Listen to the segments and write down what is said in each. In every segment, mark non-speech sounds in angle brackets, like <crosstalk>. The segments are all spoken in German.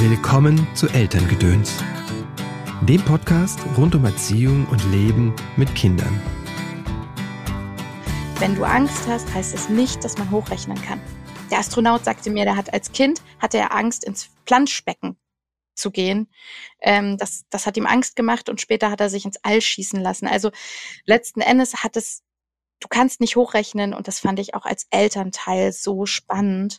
Willkommen zu Elterngedöns, dem Podcast rund um Erziehung und Leben mit Kindern. Wenn du Angst hast, heißt es nicht, dass man hochrechnen kann. Der Astronaut sagte mir, der hat als Kind hatte er Angst, ins Planschbecken zu gehen. Ähm, das, das hat ihm Angst gemacht und später hat er sich ins All schießen lassen. Also letzten Endes hat es, du kannst nicht hochrechnen und das fand ich auch als Elternteil so spannend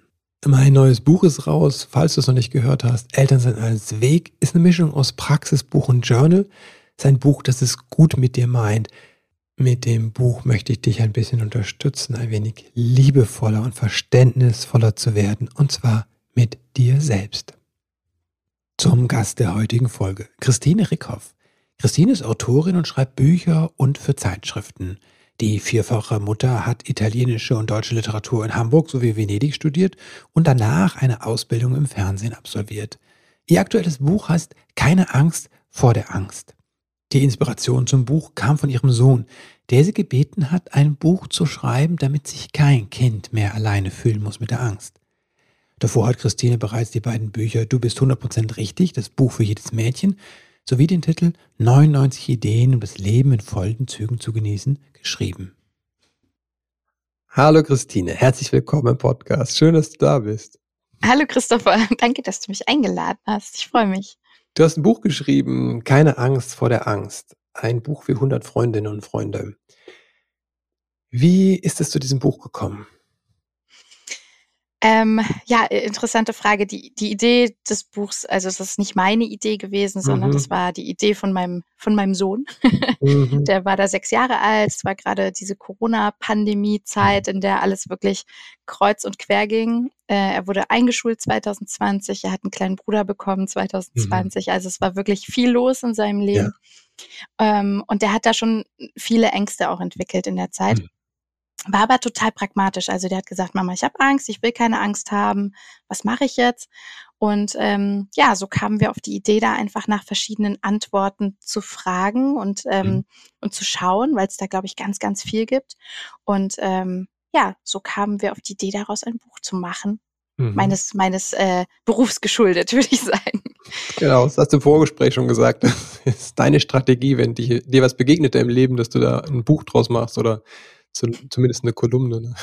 Mein neues Buch ist raus, falls du es noch nicht gehört hast. Elternsein als Weg ist eine Mischung aus Praxisbuch und Journal. Sein Buch, das es gut mit dir meint. Mit dem Buch möchte ich dich ein bisschen unterstützen, ein wenig liebevoller und verständnisvoller zu werden, und zwar mit dir selbst. Zum Gast der heutigen Folge, Christine Rickhoff. Christine ist Autorin und schreibt Bücher und für Zeitschriften. Die vierfache Mutter hat italienische und deutsche Literatur in Hamburg sowie Venedig studiert und danach eine Ausbildung im Fernsehen absolviert. Ihr aktuelles Buch heißt Keine Angst vor der Angst. Die Inspiration zum Buch kam von ihrem Sohn, der sie gebeten hat, ein Buch zu schreiben, damit sich kein Kind mehr alleine fühlen muss mit der Angst. Davor hat Christine bereits die beiden Bücher Du bist 100% richtig, das Buch für jedes Mädchen, sowie den Titel 99 Ideen, um das Leben in vollen Zügen zu genießen, geschrieben. Hallo Christine, herzlich willkommen im Podcast. Schön, dass du da bist. Hallo Christopher, <laughs> danke, dass du mich eingeladen hast. Ich freue mich. Du hast ein Buch geschrieben, Keine Angst vor der Angst. Ein Buch für 100 Freundinnen und Freunde. Wie ist es zu diesem Buch gekommen? Ähm, ja, interessante Frage. Die, die Idee des Buchs, also es ist nicht meine Idee gewesen, sondern mhm. das war die Idee von meinem, von meinem Sohn. mhm. <laughs> Der war da sechs Jahre alt. Es war gerade diese Corona-Pandemie-Zeit, in der alles wirklich kreuz und quer ging. Äh, er wurde eingeschult 2020. Er hat einen kleinen Bruder bekommen 2020. Mhm. Also es war wirklich viel los in seinem Leben. Ja. Ähm, und der hat da schon viele Ängste auch entwickelt in der Zeit. War aber total pragmatisch. Also der hat gesagt, Mama, ich habe Angst, ich will keine Angst haben. Was mache ich jetzt? Und ähm, ja, so kamen wir auf die Idee, da einfach nach verschiedenen Antworten zu fragen und, ähm, mhm. und zu schauen, weil es da, glaube ich, ganz, ganz viel gibt. Und ähm, ja, so kamen wir auf die Idee, daraus ein Buch zu machen. Mhm. Meines, meines äh, Berufs geschuldet, <laughs> würde ich sagen. Genau, das hast du im Vorgespräch schon gesagt. Das ist deine Strategie, wenn dir, dir was begegnet im Leben, dass du da ein Buch draus machst oder zumindest eine Kolumne. Ne?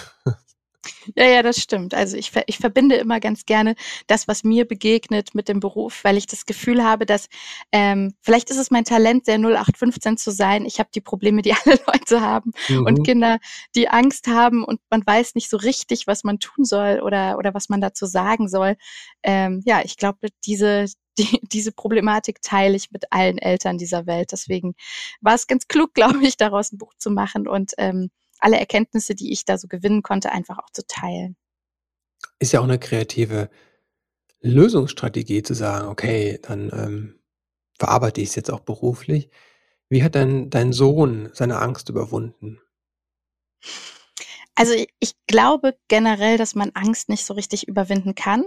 Ja, ja, das stimmt. Also ich, ich verbinde immer ganz gerne das, was mir begegnet mit dem Beruf, weil ich das Gefühl habe, dass ähm, vielleicht ist es mein Talent, sehr 0815 zu sein. Ich habe die Probleme, die <laughs> alle Leute haben mhm. und Kinder, die Angst haben und man weiß nicht so richtig, was man tun soll oder, oder was man dazu sagen soll. Ähm, ja, ich glaube, diese, die, diese Problematik teile ich mit allen Eltern dieser Welt. Deswegen war es ganz klug, <laughs> glaube ich, daraus ein Buch zu machen und ähm, alle Erkenntnisse, die ich da so gewinnen konnte, einfach auch zu teilen. Ist ja auch eine kreative Lösungsstrategie zu sagen, okay, dann ähm, verarbeite ich es jetzt auch beruflich. Wie hat denn dein Sohn seine Angst überwunden? Also ich glaube generell, dass man Angst nicht so richtig überwinden kann,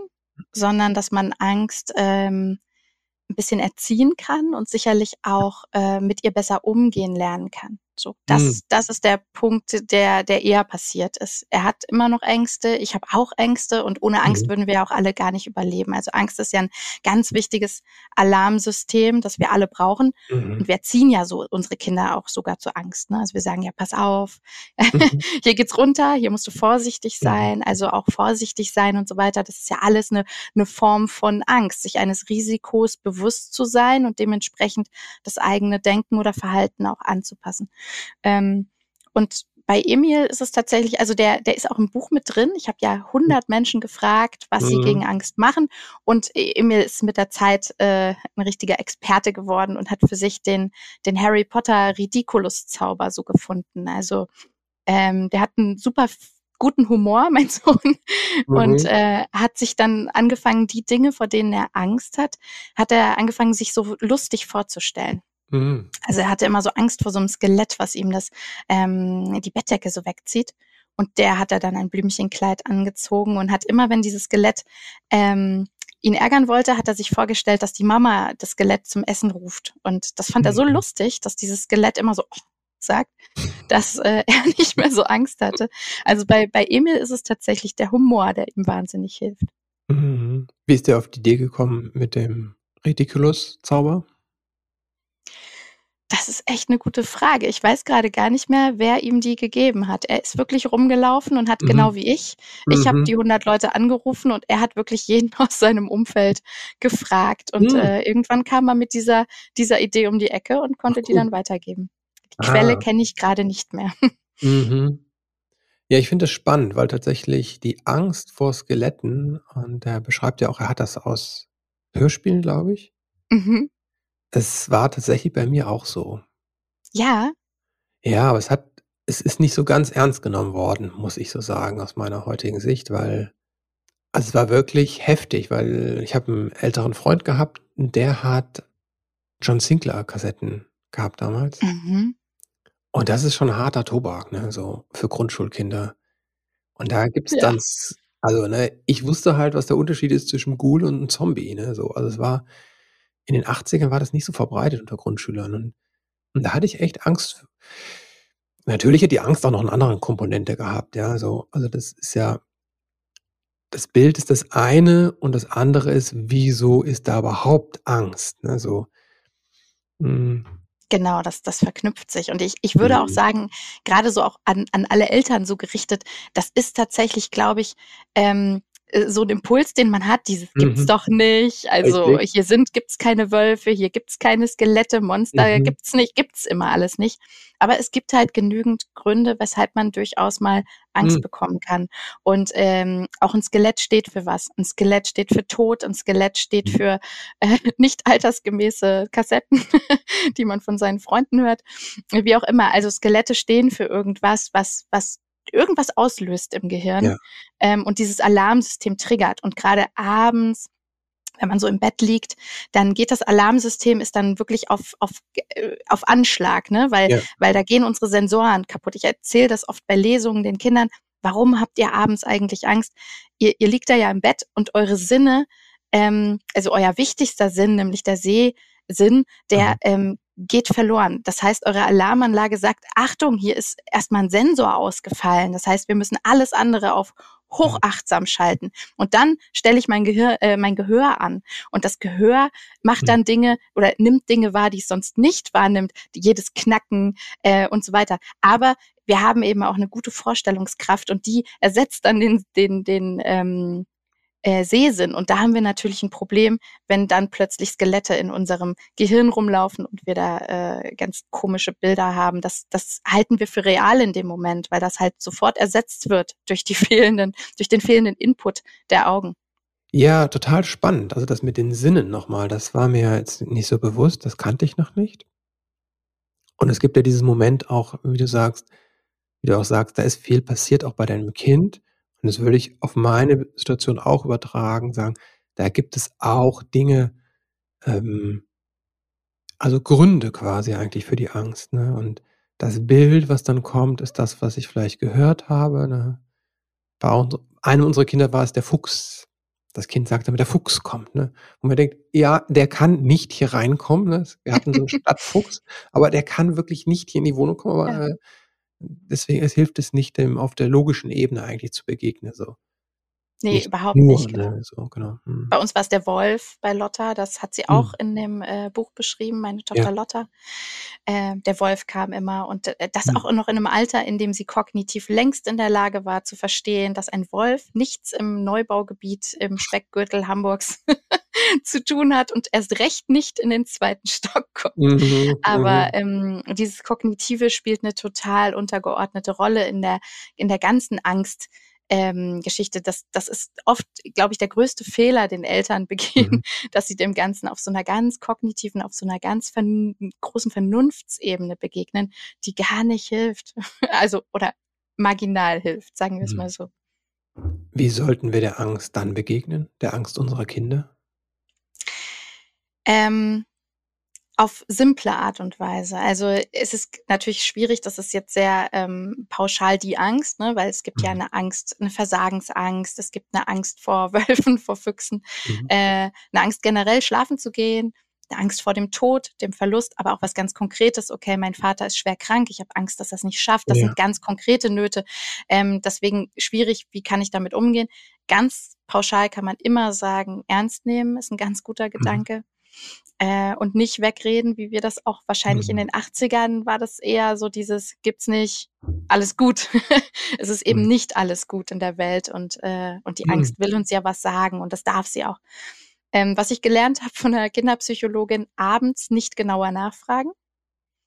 sondern dass man Angst ähm, ein bisschen erziehen kann und sicherlich auch äh, mit ihr besser umgehen lernen kann. So, das, mhm. das ist der Punkt, der, der eher passiert ist. Er hat immer noch Ängste, ich habe auch Ängste und ohne Angst mhm. würden wir auch alle gar nicht überleben. Also Angst ist ja ein ganz wichtiges Alarmsystem, das wir alle brauchen. Mhm. Und wir erziehen ja so unsere Kinder auch sogar zu Angst. Ne? Also wir sagen ja, pass auf, mhm. <laughs> hier geht's runter, hier musst du vorsichtig mhm. sein, also auch vorsichtig sein und so weiter. Das ist ja alles eine, eine Form von Angst, sich eines Risikos bewusst zu sein und dementsprechend das eigene Denken oder Verhalten auch anzupassen. Ähm, und bei Emil ist es tatsächlich, also der, der ist auch im Buch mit drin. Ich habe ja 100 Menschen gefragt, was mhm. sie gegen Angst machen. Und Emil ist mit der Zeit äh, ein richtiger Experte geworden und hat für sich den, den Harry Potter Ridiculous Zauber so gefunden. Also ähm, der hat einen super guten Humor, <laughs> mein Sohn, mhm. und äh, hat sich dann angefangen, die Dinge, vor denen er Angst hat, hat er angefangen, sich so lustig vorzustellen. Mhm. Also er hatte immer so Angst vor so einem Skelett, was ihm das ähm, die Bettdecke so wegzieht. Und der hat er dann ein Blümchenkleid angezogen und hat immer, wenn dieses Skelett ähm, ihn ärgern wollte, hat er sich vorgestellt, dass die Mama das Skelett zum Essen ruft. Und das fand er so mhm. lustig, dass dieses Skelett immer so oh, <laughs> sagt, dass äh, <laughs> er nicht mehr so Angst hatte. Also bei, bei Emil ist es tatsächlich der Humor, der ihm wahnsinnig hilft. Mhm. Wie ist der auf die Idee gekommen mit dem Reticulus-Zauber? Das ist echt eine gute Frage. Ich weiß gerade gar nicht mehr, wer ihm die gegeben hat. Er ist wirklich rumgelaufen und hat mhm. genau wie ich. Ich mhm. habe die 100 Leute angerufen und er hat wirklich jeden <laughs> aus seinem Umfeld gefragt. Und mhm. äh, irgendwann kam er mit dieser, dieser Idee um die Ecke und konnte Ach, die dann weitergeben. Die ah. Quelle kenne ich gerade nicht mehr. <laughs> Mhm. Ja, ich finde das spannend, weil tatsächlich die Angst vor Skeletten, und er beschreibt ja auch, er hat das aus Hörspielen, glaube ich. Mhm. Es war tatsächlich bei mir auch so. Ja. Ja, aber es hat es ist nicht so ganz ernst genommen worden, muss ich so sagen, aus meiner heutigen Sicht, weil also es war wirklich heftig, weil ich habe einen älteren Freund gehabt, der hat John Sinclair Kassetten gehabt damals. Mhm. Und das ist schon harter Tobak, ne, so für Grundschulkinder. Und da gibt's Ja. dann also, ne, ich wusste halt, was der Unterschied ist zwischen Ghoul und Zombie, ne, so. Also, es war in den 80ern war das nicht so verbreitet unter Grundschülern und und da hatte ich echt Angst. Natürlich hat die Angst auch noch 'ne andere Komponente gehabt, ja, so. Also, das ist ja das Bild ist das eine und das andere ist, wieso ist da überhaupt Angst, ne, so. Hm. Genau, das, das verknüpft sich. Und ich, ich würde auch mhm. sagen, gerade so auch an, an alle Eltern so gerichtet, das ist tatsächlich, glaube ich, ähm, äh, so ein Impuls, den man hat, dieses gibt's mhm. doch nicht. Also Richtig. hier sind, gibt's keine Wölfe, hier gibt's keine Skelette, Monster, mhm. gibt's nicht, gibt's immer alles nicht. Aber es gibt halt genügend Gründe, weshalb man durchaus mal Angst mhm. bekommen kann. Und ähm, auch ein Skelett steht für was. Ein Skelett steht für Tod, ein Skelett steht mhm. für äh, <laughs> nicht altersgemäße Kassetten, <laughs> die man von seinen Freunden hört. Wie auch immer. Also Skelette stehen für irgendwas, was, was irgendwas auslöst im Gehirn ja. ähm, und dieses Alarmsystem triggert. Und gerade abends wenn man so im Bett liegt, dann geht das Alarmsystem ist dann wirklich auf, auf, äh, auf Anschlag, ne? weil, ja. weil da gehen unsere Sensoren kaputt. Ich erzähle das oft bei Lesungen den Kindern. Warum habt ihr abends eigentlich Angst? Ihr, ihr liegt da ja im Bett und eure Sinne, ähm, also euer wichtigster Sinn, nämlich der Sehsinn, der mhm. ähm, geht verloren. Das heißt, eure Alarmanlage sagt, Achtung, hier ist erstmal ein Sensor ausgefallen. Das heißt, wir müssen alles andere auf hochachtsam schalten. Und dann stelle ich mein Gehör, äh, mein Gehör an. Und das Gehör macht dann Dinge oder nimmt Dinge wahr, die es sonst nicht wahrnimmt, jedes Knacken äh, und so weiter. Aber wir haben eben auch eine gute Vorstellungskraft und die ersetzt dann den, den, den ähm, äh, Sehsinn. Und da haben wir natürlich ein Problem, wenn dann plötzlich Skelette in unserem Gehirn rumlaufen und wir da äh, ganz komische Bilder haben. Das, das halten wir für real in dem Moment, weil das halt sofort ersetzt wird durch die <laughs> fehlenden, durch den fehlenden Input der Augen. Ja, total spannend. Also das mit den Sinnen nochmal, das war mir jetzt nicht so bewusst, das kannte ich noch nicht. Und es gibt ja dieses Moment auch, wie du sagst, wie du auch sagst, da ist viel passiert, auch bei deinem Kind. Und das würde ich auf meine Situation auch übertragen, sagen, da gibt es auch Dinge, ähm, also Gründe quasi eigentlich für die Angst. Ne? Und das Bild, was dann kommt, ist das, was ich vielleicht gehört habe. Ne? Bei einem unserer Kinder war es der Fuchs. Das Kind sagt damit, der Fuchs kommt. Ne? Und man denkt, ja, der kann nicht hier reinkommen. Ne? Wir hatten so einen <laughs> Stadtfuchs, aber der kann wirklich nicht hier in die Wohnung kommen. Aber äh, deswegen es hilft es nicht, dem auf der logischen Ebene eigentlich zu begegnen. So. Nee, nicht überhaupt nur, nicht. Genau. Ne, so, genau. Hm. Bei uns war es der Wolf bei Lotta, das hat sie hm. auch in dem äh, Buch beschrieben, meine Tochter ja. Lotta. Äh, der Wolf kam immer und äh, das hm. auch noch in einem Alter, in dem sie kognitiv längst in der Lage war zu verstehen, dass ein Wolf nichts im Neubaugebiet im Speckgürtel Hamburgs <laughs> zu tun hat und erst recht nicht in den zweiten <laughs> Stock kommt. Mhm, Aber mhm. ähm, dieses Kognitive spielt eine total untergeordnete Rolle in der, in der ganzen Angst ähm, Geschichte. Das, das ist oft, glaube ich, der größte Fehler, den Eltern <laughs> begehen, mhm. dass sie dem Ganzen auf so einer ganz kognitiven, auf so einer ganz vern großen Vernunftsebene begegnen, die gar nicht hilft. Also, oder marginal hilft, sagen wir es Mhm. mal so. Wie sollten wir der Angst dann begegnen, der Angst unserer Kinder? Ähm, auf simple Art und Weise. Also, es ist natürlich schwierig, das ist jetzt sehr, ähm, pauschal die Angst, ne, weil es gibt ja Mhm. 'ne Angst 'ne Versagensangst, es gibt 'ne Angst vor <laughs> Wölfen, vor Füchsen, Mhm. äh, 'ne Angst generell schlafen zu gehen, 'ne Angst vor dem Tod, dem Verlust, aber auch was ganz Konkretes: „Okay, mein Vater ist schwer krank, ich habe Angst, dass er's nicht schafft.“ Das Ja. sind ganz konkrete Nöte. Ähm, deswegen schwierig, wie kann ich damit umgehen? Ganz pauschal kann man immer sagen, ernst nehmen ist 'n ganz guter Mhm. Äh, und nicht wegreden, wie wir das auch wahrscheinlich in Mhm. den 80ern war das eher so dieses: „Gibt's nicht, alles gut.“ <laughs> Es ist eben Mhm. nicht alles gut in der Welt und, äh und die Mhm. Angst will uns ja was sagen und das darf sie auch. Ähm, was ich gelernt habe von 'ner Kinderpsychologin, abends nicht genauer nachfragen.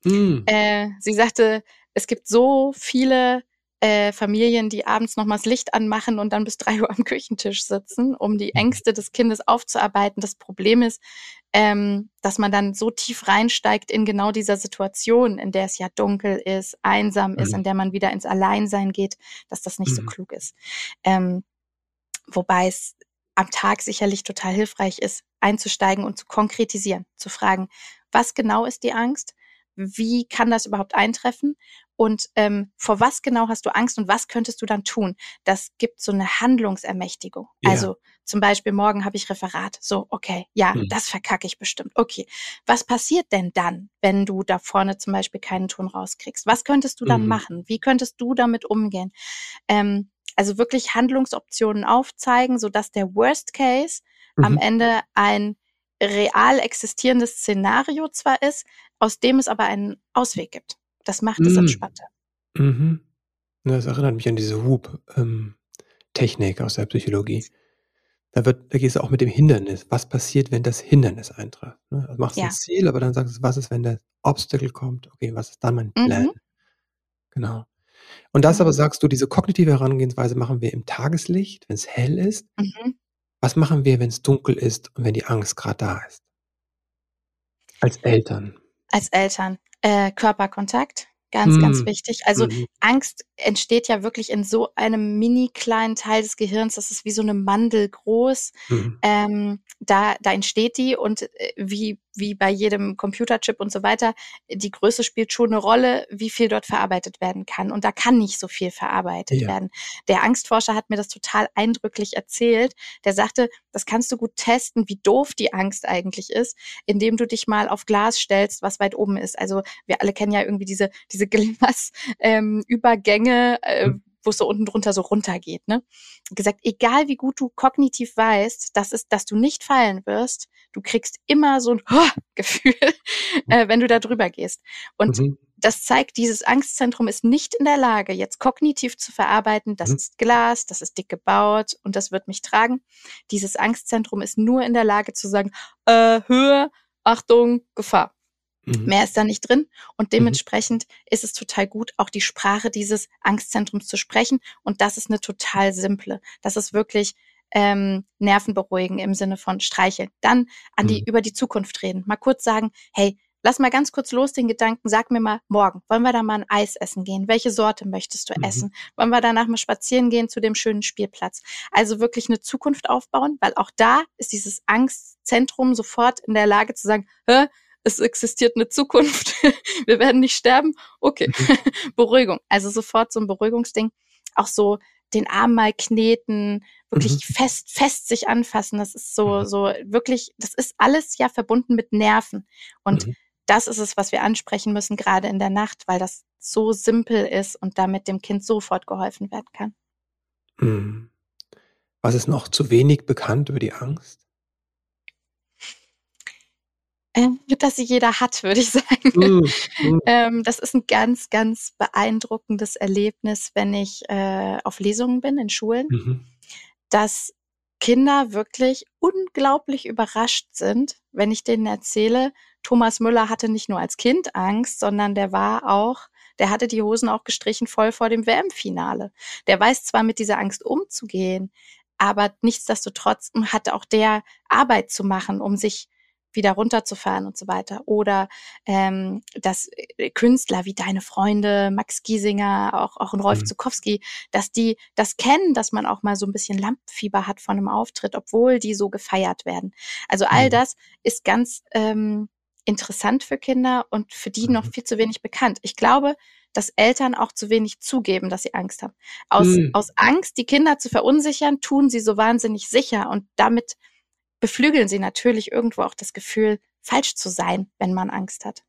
Mhm. Äh, sie sagte, es gibt so viele, äh, Familien, die abends noch mal das Licht anmachen und dann bis 3:00 <laughs> am Küchentisch sitzen, um die Mhm. Ängste des Kindes aufzuarbeiten. Das Problem ist, ähm, dass man dann so tief reinsteigt in genau dieser Situation, in der es ja dunkel ist, einsam ist, Mhm. in der man wieder ins Alleinsein geht, dass das nicht so Mhm. klug ist. Ähm, wobei es am Tag sicherlich total hilfreich ist, einzusteigen und zu konkretisieren, zu fragen: „Was genau ist die Angst? Wie kann das überhaupt eintreffen? Und, ähm, vor was genau hast du Angst und was könntest du dann tun?“ Das gibt so 'ne Handlungsermächtigung. Ja. Also, zum Beispiel: „Morgen habe ich Referat. So, okay, ja, Mhm. das verkacke ich bestimmt. Okay, was passiert denn dann, wenn du da vorne zum Beispiel keinen Ton rauskriegst? Was könntest du dann Mhm. machen? Wie könntest du damit umgehen?“ Ähm, also wirklich Handlungsoptionen aufzeigen, sodass der Worst Case am Mhm. Ende ein real existierendes Szenario zwar ist, aus dem es aber einen Ausweg gibt. Das macht es Mhm. entspannter. Mhm. Das erinnert mich an diese Whoop ähm, aus der Psychologie. Da wird da gehst du auch mit dem Hindernis. Was passiert, wenn das Hindernis eintrifft, ne? Du machst Ja. Ziel, aber dann sagst du: „Was ist, wenn der Obstacle kommt? Okay, was ist dann mein Plan?“ Mhm. Genau. Und das aber Genau. sagst du, diese kognitive Herangehensweise machen wir im Tageslicht, wenn's hell ist. Mhm. Was machen wir, wenn's dunkel ist und wenn die Angst grad da ist? Als Eltern. Als Eltern, äh, Körperkontakt, ganz, ganz Mhm. wichtig. Also, Mhm. Angst entsteht ja wirklich in so einem mini kleinen Teil des Gehirns, das ist wie so 'ne Mandel groß. Mhm. Ähm, da da entsteht die und, äh, wie wie bei jedem Computerchip und so weiter, die Größe spielt schon 'ne Rolle, wie viel dort verarbeitet werden kann. Und da kann nicht so viel verarbeitet Ja. werden. Der Angstforscher hat mir das total eindrücklich erzählt. Der sagte: „Das kannst du gut testen, wie doof die Angst eigentlich ist, indem du dich mal auf Glas stellst, was weit oben ist.“ Also, wir alle kennen ja irgendwie diese diese Glas <laughs> ähm, Übergänge, äh, Mhm. wo's so unten drunter so runtergeht, ne? Gesagt: „Egal wie gut du kognitiv weißt, dass es dass du nicht fallen wirst, du kriegst immer so 'n <laughs> Gefühl, äh, wenn du da drüber gehst.“ Und Mhm. das zeigt, dieses Angstzentrum ist nicht in der Lage, jetzt kognitiv zu verarbeiten: „Das Mhm. ist Glas, das ist dick gebaut und das wird mich tragen.“ Dieses Angstzentrum ist nur in der Lage zu sagen: „Äh, Höhe, Achtung, Gefahr.“ Mhm. Mehr ist da nicht drin und Mhm. dementsprechend ist es total gut, auch die Sprache dieses Angstzentrums zu sprechen und das ist 'ne total simple. Das ist wirklich, ähm, Nerven beruhigen im Sinne von streicheln. Dann an die Mhm. über die Zukunft reden. Mal kurz sagen: „Hey, lass mal ganz kurz los den Gedanken, sag mir mal morgen, wollen wir da mal 'n Eis essen gehen? Welche Sorte möchtest du Mhm. essen? Wollen wir danach mal spazieren gehen zu dem schönen Spielplatz?“ Also, wirklich 'ne Zukunft aufbauen, weil auch da ist dieses Angstzentrum sofort in der Lage zu sagen: „Hä, es existiert 'ne Zukunft. <laughs> Wir werden nicht sterben? Okay.“ Mhm. <laughs> Beruhigung. Also, sofort so 'n Beruhigungsding. Auch so den Arm mal kneten, Mhm. wirklich fest fest sich anfassen. Das ist so Mhm. so wirklich das ist alles ja verbunden mit Nerven. Und Mhm. das ist es, was wir ansprechen müssen, grade in der Nacht, weil das so simpel ist und damit dem Kind sofort geholfen werden kann. Mhm. Was ist noch zu wenig bekannt über die Angst? Dass sie jeder hat, würde ich <laughs> sagen. Mhm. Mhm. Ähm, das ist 'n ganz, ganz beeindruckendes Erlebnis, wenn ich, äh, auf Lesungen bin in Schulen, Mhm. dass Kinder wirklich unglaublich überrascht sind, wenn ich denen erzähle, Thomas Müller hatte nicht nur als Kind Angst, sondern der war auch der hatte die Hosen auch gestrichen voll vor dem WM-Finale. Der weiß zwar mit dieser Angst umzugehen, aber nichtsdestotrotz, hm, hatte auch der Arbeit zu machen, um sich wieder runterzufahren und so weiter. Oder ähm, dass äh, Künstler wie deine Freunde, Max Giesinger, auch, auch ein Rolf mhm. Zukowski, dass die das kennen, dass man auch mal so ein bisschen Lampenfieber hat von einem Auftritt, obwohl die so gefeiert werden. Also all mhm. das ist ganz ähm, interessant für Kinder und für die mhm. noch viel zu wenig bekannt. Ich glaube, dass Eltern auch zu wenig zugeben, dass sie Angst haben. Aus, mhm. aus Angst, die Kinder zu verunsichern, tun sie so wahnsinnig sicher und damit beflügeln sie natürlich irgendwo auch das Gefühl, falsch zu sein, wenn man Angst hat.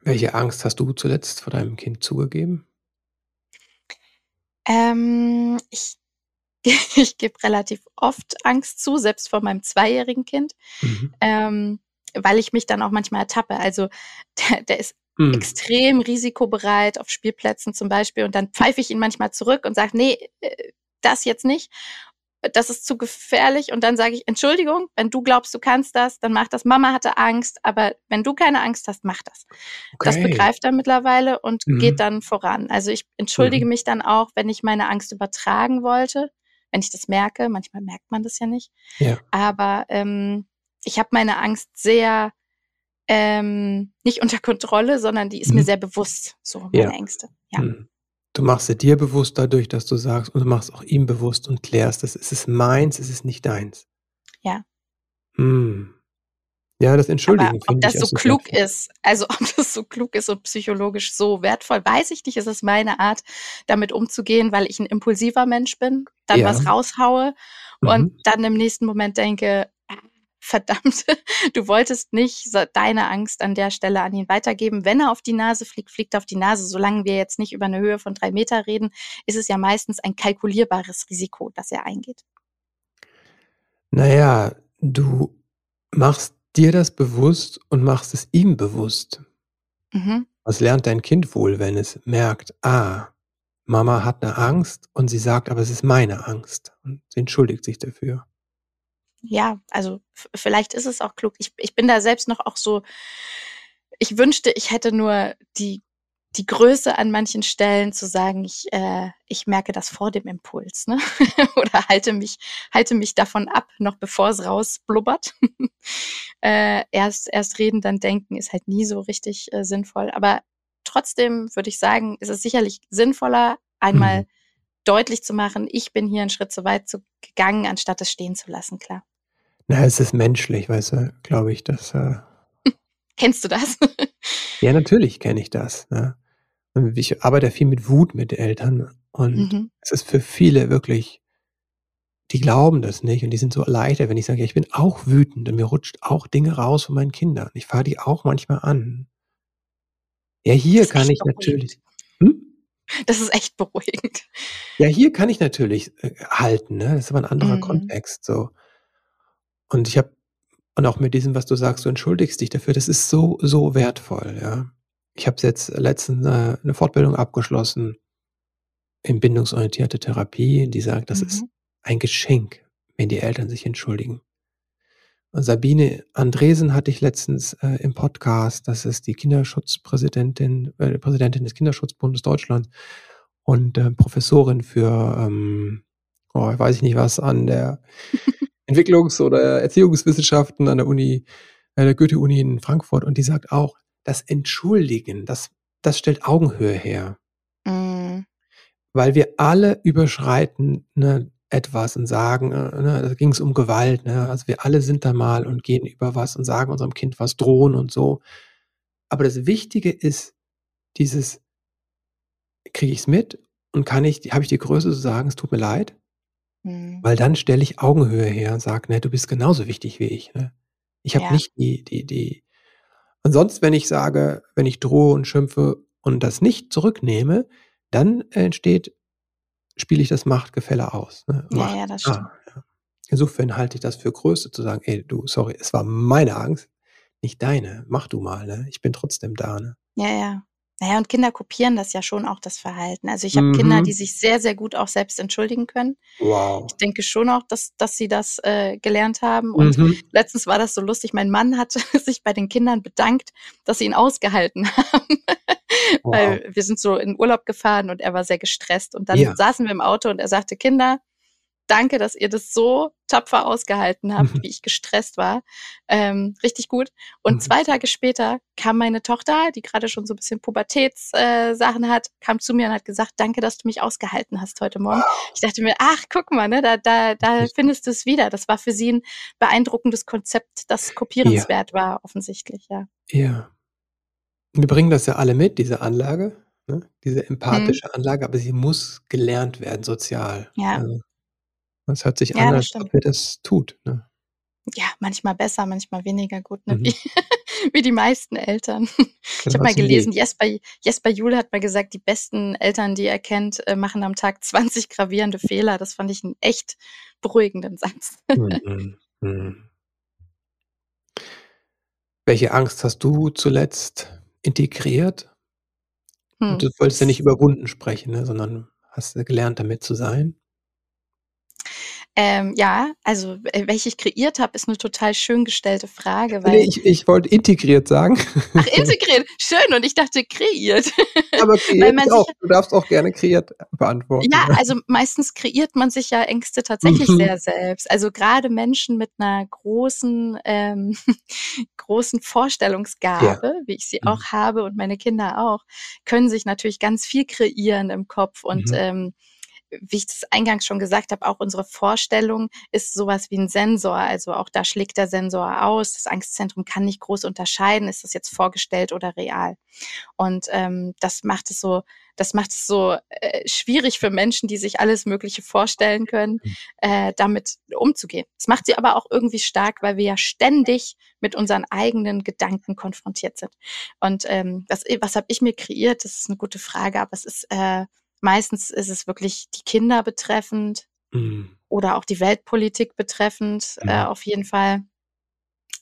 Welche Angst hast du zuletzt vor deinem Kind zugegeben? Ähm, ich, <laughs> ich gebe relativ oft Angst zu, selbst vor meinem zweijährigen Kind, mhm. ähm, weil ich mich dann auch manchmal ertappe. Also der, der ist mhm. extrem risikobereit auf Spielplätzen zum Beispiel und dann pfeife ich ihn manchmal zurück und sage, nee, äh, das jetzt nicht das ist zu gefährlich und dann sage ich, Entschuldigung, wenn du glaubst, du kannst das, dann mach das. Mama hatte Angst, aber wenn du keine Angst hast, mach das. Okay. Das begreift er mittlerweile und mhm. geht dann voran. Also ich entschuldige mhm. mich dann auch, wenn ich meine Angst übertragen wollte, wenn ich das merke. Manchmal merkt man das ja nicht. Ja. Aber ähm, ich habe meine Angst sehr ähm, nicht unter Kontrolle, sondern die ist mhm. mir sehr bewusst, so meine ja. Ängste. Ja. Du machst sie dir bewusst dadurch, dass du sagst, und du machst auch ihm bewusst und klärst, dass es ist meins, es ist nicht deins. Ja. Hm. Ja, das Entschuldigen. Aber ob das so klug wertvoll. ist, also ob das so klug ist und psychologisch so wertvoll, weiß ich nicht. Es ist meine Art, damit umzugehen, weil ich ein impulsiver Mensch bin, dann ja. was raushaue mhm. und dann im nächsten Moment denke, verdammt, <laughs> du wolltest nicht deine Angst an der Stelle an ihn weitergeben. Wenn er auf die Nase fliegt, fliegt er auf die Nase. Solange wir jetzt nicht über eine Höhe von drei Meter reden, ist es ja meistens ein kalkulierbares Risiko, das er eingeht. Naja, du machst dir das bewusst und machst es ihm bewusst. Mhm. Was lernt dein Kind wohl, wenn es merkt, ah, Mama hat eine Angst und sie sagt, aber es ist meine Angst und sie entschuldigt sich dafür ja, also vielleicht ist es auch klug. Ich, ich bin da selbst noch auch so, ich wünschte, ich hätte nur die, die Größe an manchen Stellen zu sagen, ich, äh, ich merke das vor dem Impuls, ne? <laughs> Oder halte mich, halte mich davon ab, noch bevor es rausblubbert. <laughs> äh, erst, erst reden, dann denken ist halt nie so richtig äh, sinnvoll. Aber trotzdem würde ich sagen, ist es sicherlich sinnvoller, einmal mhm. deutlich zu machen, ich bin hier einen Schritt zu weit zu, gegangen, anstatt es stehen zu lassen, klar. Na, es ist menschlich, weißt du, glaube ich, dass. Äh <laughs> Kennst du das? <laughs> ja, natürlich kenne ich das. Ne? Ich arbeite viel mit Wut mit Eltern und mhm. es ist für viele wirklich, die glauben das nicht und die sind so erleichtert, wenn ich sage, ja, ich bin auch wütend und mir rutscht auch Dinge raus von meinen Kindern. Ich fahre die auch manchmal an. Ja, hier kann ich natürlich. Hm? Das ist echt beruhigend. Ja, hier kann ich natürlich äh, halten, ne? Das ist aber ein anderer mhm. Kontext. So. Und ich habe und auch mit diesem, was du sagst, du entschuldigst dich dafür, das ist so, so wertvoll, ja. Ich habe jetzt letztens eine, eine Fortbildung abgeschlossen in bindungsorientierte Therapie, die sagt, das mhm. ist ein Geschenk, wenn die Eltern sich entschuldigen. Und Sabine Andresen hatte ich letztens äh, im Podcast, das ist die Kinderschutzpräsidentin, äh, Präsidentin des Kinderschutzbundes Deutschland und äh, Professorin für, ähm, oh, weiß ich nicht was, an der <laughs> Entwicklungs- oder Erziehungswissenschaften an der Uni, äh, der Goethe-Uni in Frankfurt und die sagt auch, das Entschuldigen, das, das stellt Augenhöhe her. Mm. Weil wir alle überschreiten ne, etwas und sagen, äh, ne, da ging es um Gewalt, ne, also wir alle sind da mal und gehen über was und sagen unserem Kind was drohen und so. Aber das Wichtige ist dieses, kriege ich es mit und kann ich, habe ich die Größe zu sagen, es tut mir leid? Mhm. Weil dann stelle ich Augenhöhe her und sage, ne, du bist genauso wichtig wie ich. Ne? Ich habe ja. nicht die, die, die. Und sonst, wenn ich sage, wenn ich drohe und schimpfe und das nicht zurücknehme, dann entsteht, spiele ich das Machtgefälle aus. Ne? Ja, Macht, ja, das stimmt. Ah, ja. Insofern halte ich das für Größe zu sagen, ey, du, sorry, es war meine Angst, nicht deine. Mach du mal, ne? Ich bin trotzdem da, ne? Ja, ja. Naja, und Kinder kopieren das ja schon auch, das Verhalten. Also ich habe mhm. Kinder, die sich sehr, sehr gut auch selbst entschuldigen können. Wow. Ich denke schon auch, dass, dass sie das äh, gelernt haben. Und mhm. letztens war das so lustig. Mein Mann hat <laughs> sich bei den Kindern bedankt, dass sie ihn ausgehalten <laughs> haben. Wow. Weil wir sind so in Urlaub gefahren und er war sehr gestresst. Und dann ja. saßen wir im Auto und er sagte, Kinder, danke, dass ihr das so tapfer ausgehalten habt, <laughs> wie ich gestresst war. Ähm, richtig gut. Und mhm. zwei Tage später kam meine Tochter, die gerade schon so ein bisschen Pubertätssachen äh, hat, kam zu mir und hat gesagt, danke, dass du mich ausgehalten hast heute Morgen. Ich dachte mir, ach, guck mal, ne, da, da, da findest du es wieder. Das war für sie ein beeindruckendes Konzept, das kopierenswert ja. war, offensichtlich, ja. Ja. Wir bringen das ja alle mit, diese Anlage, ne? diese empathische mhm. Anlage, aber sie muss gelernt werden, sozial. Ja. Also, es hört sich ja, an, als ob ihr das tut. Ne? Ja, manchmal besser, manchmal weniger gut, ne? Mhm. Wie, <laughs> wie, die meisten Eltern. Genau, ich habe mal gelesen, Jesper, Jesper Juhl hat mal gesagt, die besten Eltern, die er kennt, äh, machen am Tag 20 gravierende Fehler. Das fand ich einen echt beruhigenden Satz. Mhm. Mhm. Welche Angst hast du zuletzt integriert? Hm. Du wolltest ja nicht überwunden sprechen, ne, sondern hast gelernt, damit zu sein. Ähm, ja, also äh, welche ich kreiert habe, ist eine total schön gestellte Frage. Weil nee, ich, ich wollte integriert sagen. Ach, integriert, schön. Und ich dachte kreiert. <laughs> Aber kreiert auch. Du darfst auch gerne kreiert beantworten. Ja, also meistens kreiert man sich ja Ängste tatsächlich mhm. sehr selbst. Also gerade Menschen mit einer großen, ähm, <laughs> großen Vorstellungsgabe, ja. wie ich sie mhm. auch habe und meine Kinder auch, können sich natürlich ganz viel kreieren im Kopf und mhm. ähm, wie ich das eingangs schon gesagt habe, auch unsere Vorstellung ist sowas wie ein Sensor. Also auch da schlägt der Sensor aus. Das Angstzentrum kann nicht groß unterscheiden, ist das jetzt vorgestellt oder real. Und ähm, das macht es so, das macht es so äh, schwierig für Menschen, die sich alles Mögliche vorstellen können, mhm. äh, damit umzugehen. Es macht sie aber auch irgendwie stark, weil wir ja ständig mit unseren eigenen Gedanken konfrontiert sind. Und ähm, das, was habe ich mir kreiert? Das ist eine gute Frage, aber es ist äh, Meistens ist es wirklich die Kinder betreffend mhm. oder auch die Weltpolitik betreffend, mhm. äh, auf jeden Fall.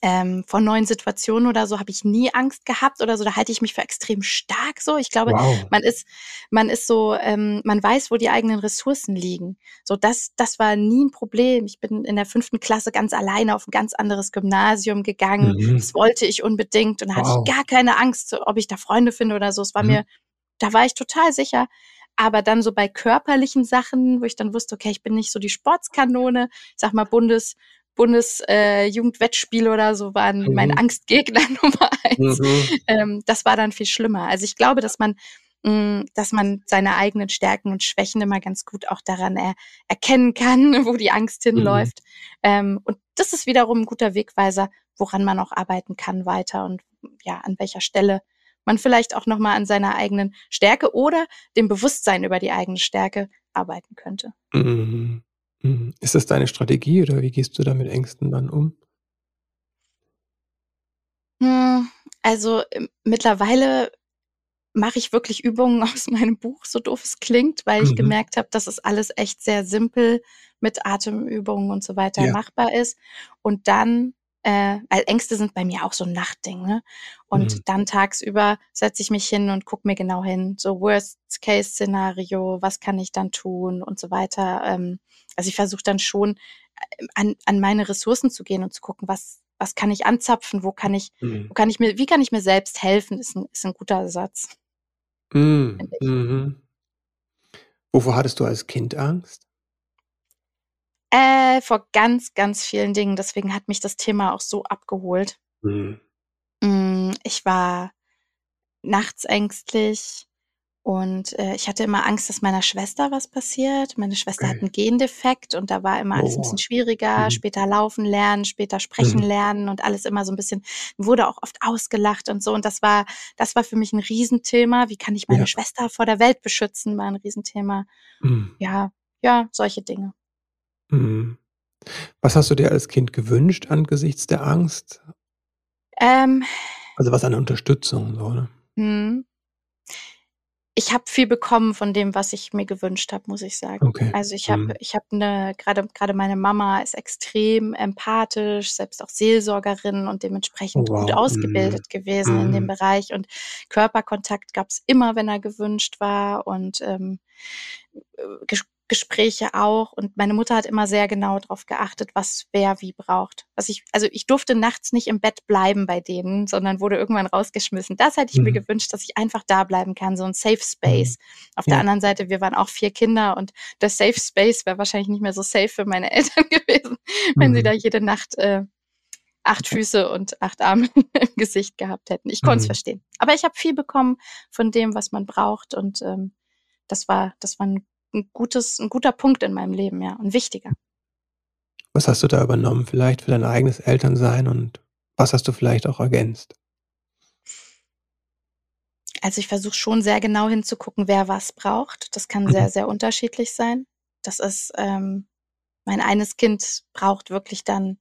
Ähm, vor neuen Situationen oder so habe ich nie Angst gehabt oder so. Da halte ich mich für extrem stark so. Ich glaube, wow. man ist, man ist so, ähm, man weiß, wo die eigenen Ressourcen liegen. So, das, das war nie ein Problem. Ich bin in der fünften Klasse ganz alleine auf ein ganz anderes Gymnasium gegangen. Mhm. Das wollte ich unbedingt und da wow. hatte ich gar keine Angst, ob ich da Freunde finde oder so. Es war mhm. mir, da war ich total sicher. Aber dann so bei körperlichen Sachen, wo ich dann wusste, okay, ich bin nicht so die Sportskanone, ich sag mal Bundes, Bundesjugendwettspiele äh, oder so waren mhm. mein Angstgegner <laughs> Nummer eins. Mhm. Ähm, das war dann viel schlimmer. Also ich glaube, dass man mh, mm, dass man seine eigenen Stärken und Schwächen immer ganz gut auch daran er erkennen kann, <laughs> wo die Angst mhm. hinläuft. Mhm. Ähm, und das ist wiederum ein guter Wegweiser, woran man auch arbeiten kann weiter und ja, an welcher Stelle man vielleicht auch nochmal an seiner eigenen Stärke oder dem Bewusstsein über die eigene Stärke arbeiten könnte. Mhm. Mhm. Ist das deine Strategie oder wie gehst du da mit Ängsten dann um? Hm, also ähm, mittlerweile mache ich wirklich Übungen <laughs> aus meinem Buch, so doof es klingt, weil ich mhm. gemerkt habe, dass es alles echt sehr simpel mit Atemübungen und so weiter ja. machbar ist. Und dann äh, weil Ängste sind bei mir auch so ein Nachtding, ne? Und mhm. dann tagsüber setze ich mich hin und gucke mir genau hin, so Worst-Case-Szenario, was kann ich dann tun und so weiter. Ähm, also ich versuche dann schon äh, an, an meine Ressourcen zu gehen und zu gucken, was, was kann ich anzapfen, wo kann ich, mhm. wo kann ich mir, wie kann ich mir selbst helfen, ist ein, ist ein guter Satz. Mhm. Mhm. Wovor hattest du als Kind Angst? Äh, vor ganz, ganz vielen Dingen. Deswegen hat mich das Thema auch so abgeholt. Mhm. Mm, ich war nachts ängstlich und äh, ich hatte immer Angst, dass meiner Schwester was passiert. Meine Schwester okay. hat einen Gendefekt und da war immer alles oh. ein bisschen schwieriger. Mhm. Später laufen lernen, später sprechen mhm. lernen und alles immer so ein bisschen, wurde auch oft ausgelacht und so. Und das war, das war für mich ein Riesenthema. Wie kann ich meine ja. Schwester vor der Welt beschützen? War ein Riesenthema. Mhm. Ja, ja, solche Dinge. Mhm. Was hast du dir als Kind gewünscht angesichts der Angst? Ähm, Also was an Unterstützung, so, ne? Mhm. Ich habe viel bekommen von dem, was ich mir gewünscht habe, muss ich sagen. Okay. Also ich habe Mhm. ich habe 'ne grade grade meine Mama ist extrem empathisch, selbst auch Seelsorgerin und Oh dementsprechend gut wow. Mhm. ausgebildet gewesen in dem Mhm. Bereich und Körperkontakt gab's immer, wenn er gewünscht war und, ähm, äh, Gespräche auch. Und meine Mutter hat immer sehr genau darauf geachtet, was wer wie braucht. Was ich, also ich durfte nachts nicht im Bett bleiben bei denen, sondern wurde irgendwann rausgeschmissen. Das hätte ich mhm. mir gewünscht, dass ich einfach da bleiben kann, so ein Safe Space. Mhm. Auf ja. der anderen Seite, wir waren auch vier Kinder und der Safe Space wäre wahrscheinlich nicht mehr so safe für meine <laughs> Eltern gewesen, wenn mhm. sie da jede Nacht äh, acht Füße und acht Arme <laughs> im Gesicht gehabt hätten. Ich konnte es mhm. verstehen. Aber ich habe viel bekommen von dem, was man braucht und ähm, das war, das war ein, ein, gutes, ein guter Punkt in meinem Leben, ja, und wichtiger. Was hast du da übernommen, vielleicht für dein eigenes Elternsein und was hast du vielleicht auch ergänzt? Also ich versuche schon sehr genau hinzugucken, wer was braucht. Das kann sehr, mhm. sehr unterschiedlich sein. Das ist, ähm, mein eines Kind braucht wirklich dann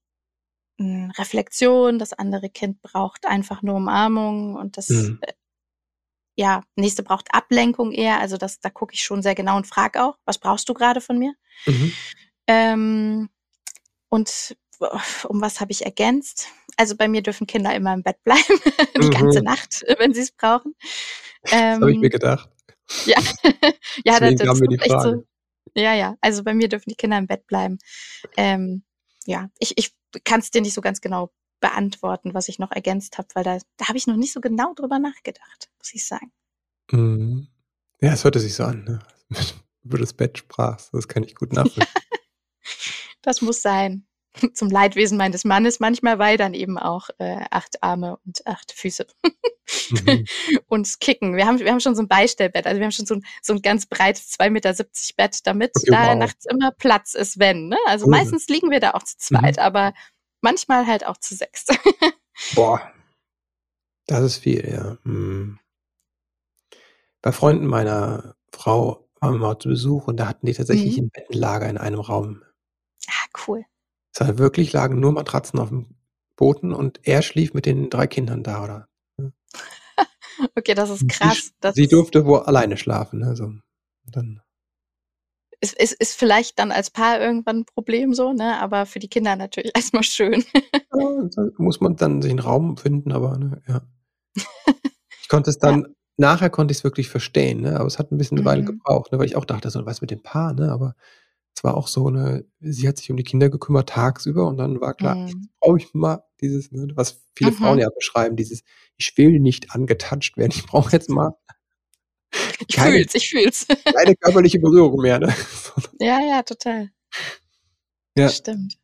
Reflexion, das andere Kind braucht einfach nur Umarmung und das mhm. Ja, nächste braucht Ablenkung eher. Also das, da gucke ich schon sehr genau und frage auch, was brauchst du gerade von mir? Mhm. Ähm, und um was habe ich ergänzt? Also bei mir dürfen Kinder immer im Bett bleiben, <laughs> die mhm. ganze Nacht, wenn sie es brauchen. Ähm, das habe ich mir gedacht. Ja, <laughs> ja, das, das ist echt so. Ja, ja. Also bei mir dürfen die Kinder im Bett bleiben. Ähm, ja, ich, ich kann es dir nicht so ganz genau beantworten, was ich noch ergänzt habe, weil da, da habe ich noch nicht so genau drüber nachgedacht, muss ich sagen. Mhm. Ja, es hörte sich so an, ne? <laughs> Über das Bett sprachst, das kann ich gut nachvollziehen. <laughs> das muss sein. <laughs> Zum Leidwesen meines Mannes manchmal, weil dann eben auch äh, acht Arme und acht Füße mhm. und kicken. Wir haben, wir haben schon so ein Beistellbett, also wir haben schon so ein, so ein ganz breites 2,70 Meter Bett, damit okay, da wow. nachts immer Platz ist, wenn. Ne? Also cool. meistens liegen wir da auch zu zweit, mhm. aber manchmal halt auch zu sechs. <laughs> Boah, das ist viel, ja. Hm. Bei Freunden meiner Frau waren wir mal zu Besuch und da hatten die tatsächlich mhm. ein Bettenlager in einem Raum. Ah, cool. Es war wirklich lagen nur Matratzen auf dem Boden und er schlief mit den drei Kindern da, oder? <laughs> okay, das ist krass. Sie, das sie durfte wohl alleine schlafen, also dann ist, ist, ist vielleicht dann als Paar irgendwann ein Problem so, ne? aber für die Kinder natürlich <laughs> erstmal schön. ja, da muss man dann sich einen Raum finden, aber ne, ja. <laughs> Ich konnte es dann, ja. nachher konnte ich es wirklich verstehen, ne? aber es hat ein bisschen eine mhm. Weile gebraucht, ne? weil ich auch dachte, so was mit dem Paar, ne? aber es war auch so eine, sie hat sich um die Kinder gekümmert tagsüber und dann war klar, mhm. brauche ich mal dieses, ne, was viele mhm. Frauen ja beschreiben, dieses, ich will nicht angetatscht werden, ich brauche jetzt <laughs> mal <laughs> ich keine, fühl's, ich fühl's. <laughs> keine körperliche Berührung mehr, ne? Ja, ja, total. Ja. Das stimmt.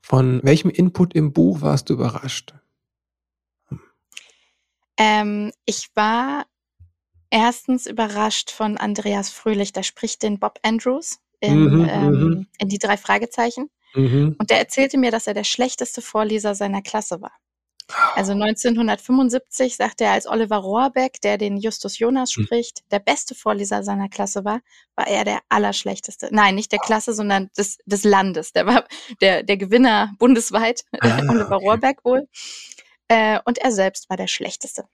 Von welchem Input im Buch warst du überrascht? Ähm, ich war erstens überrascht von Andreas Fröhlich, der spricht den Bob Andrews in, mhm, ähm, mhm. in die drei Fragezeichen. Mhm. Und der erzählte mir, dass er der schlechteste Vorleser seiner Klasse war. Also 1975 sagte er, als Oliver Rohrbeck, der den Justus Jonas hm. spricht, der beste Vorleser seiner Klasse war, war er der allerschlechteste. Nein, nicht der Klasse, sondern des, des Landes. Der war der, der Gewinner bundesweit, ah, <laughs> Oliver okay. Rohrbeck wohl. Äh, und er selbst war der schlechteste